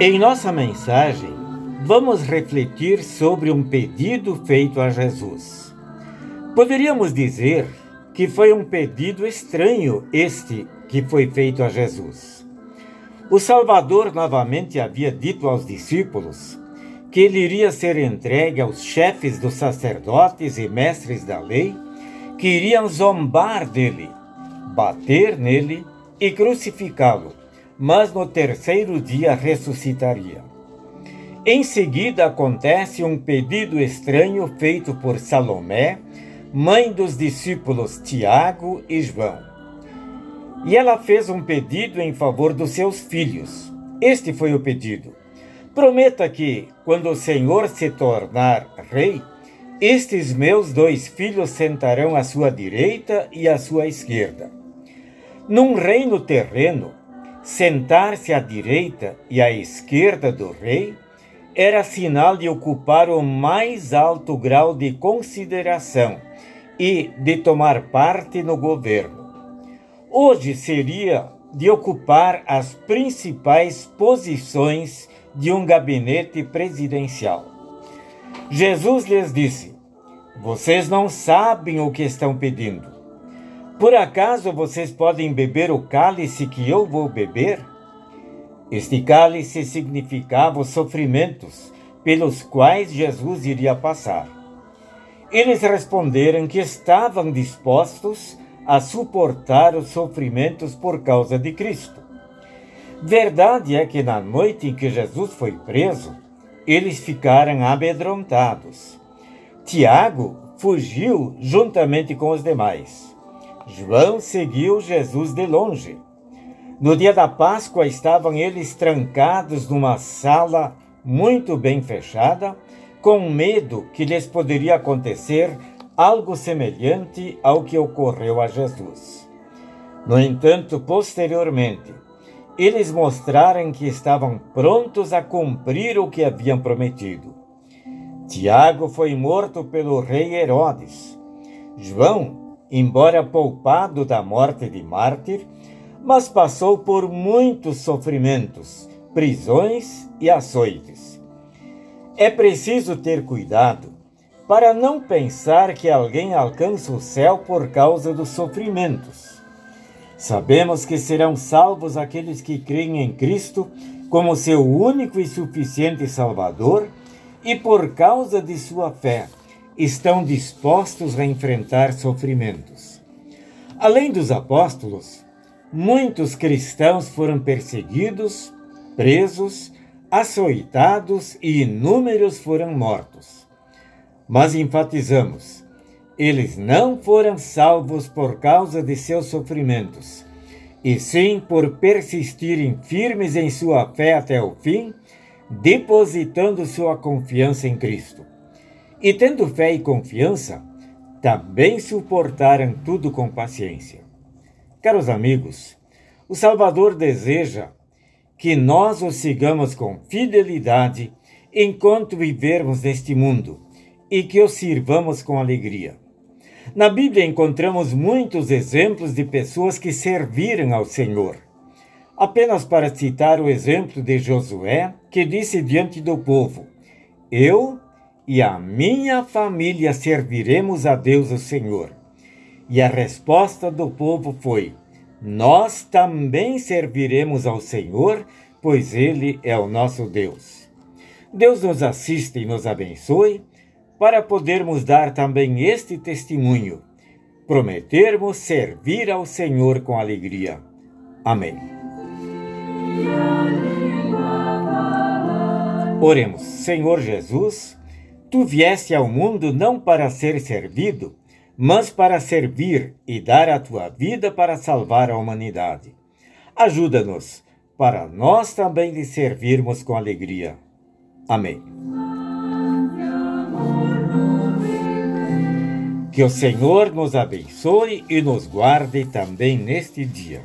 Em nossa mensagem, vamos refletir sobre um pedido feito a Jesus. Poderíamos dizer que foi um pedido estranho este que foi feito a Jesus. O Salvador novamente havia dito aos discípulos que ele iria ser entregue aos chefes dos sacerdotes e mestres da lei, que iriam zombar dele, bater nele e crucificá-lo mas no terceiro dia ressuscitaria. Em seguida acontece um pedido estranho feito por Salomé, mãe dos discípulos Tiago e João. E ela fez um pedido em favor dos seus filhos. Este foi o pedido: Prometa que, quando o Senhor se tornar rei, estes meus dois filhos sentarão à sua direita e à sua esquerda. Num reino terreno, Sentar-se à direita e à esquerda do rei era sinal de ocupar o mais alto grau de consideração e de tomar parte no governo. Hoje seria de ocupar as principais posições de um gabinete presidencial. Jesus lhes disse: Vocês não sabem o que estão pedindo. Por acaso vocês podem beber o cálice que eu vou beber? Este cálice significava os sofrimentos pelos quais Jesus iria passar. Eles responderam que estavam dispostos a suportar os sofrimentos por causa de Cristo. Verdade é que na noite em que Jesus foi preso, eles ficaram amedrontados. Tiago fugiu juntamente com os demais. João seguiu Jesus de longe. No dia da Páscoa estavam eles trancados numa sala muito bem fechada, com medo que lhes poderia acontecer algo semelhante ao que ocorreu a Jesus. No entanto, posteriormente, eles mostraram que estavam prontos a cumprir o que haviam prometido. Tiago foi morto pelo rei Herodes. João embora poupado da morte de mártir, mas passou por muitos sofrimentos, prisões e açoites. É preciso ter cuidado para não pensar que alguém alcança o céu por causa dos sofrimentos. Sabemos que serão salvos aqueles que creem em Cristo como seu único e suficiente Salvador e por causa de sua fé estão dispostos a enfrentar sofrimentos. Além dos apóstolos, muitos cristãos foram perseguidos, presos, açoitados e inúmeros foram mortos. Mas enfatizamos, eles não foram salvos por causa de seus sofrimentos, e sim por persistirem firmes em sua fé até o fim, depositando sua confiança em Cristo. E tendo fé e confiança, também suportaram tudo com paciência. Caros amigos, o Salvador deseja que nós o sigamos com fidelidade enquanto vivermos neste mundo e que o sirvamos com alegria. Na Bíblia encontramos muitos exemplos de pessoas que serviram ao Senhor. Apenas para citar o exemplo de Josué, que disse diante do povo: Eu e a minha família serviremos a Deus o Senhor. E a resposta do povo foi: Nós também serviremos ao Senhor, pois Ele é o nosso Deus. Deus nos assiste e nos abençoe para podermos dar também este testemunho. Prometermos servir ao Senhor com alegria. Amém. Oremos, Senhor Jesus Tu vieste ao mundo não para ser servido, mas para servir e dar a tua vida para salvar a humanidade. Ajuda-nos para nós também lhe servirmos com alegria. Amém. Que o Senhor nos abençoe e nos guarde também neste dia.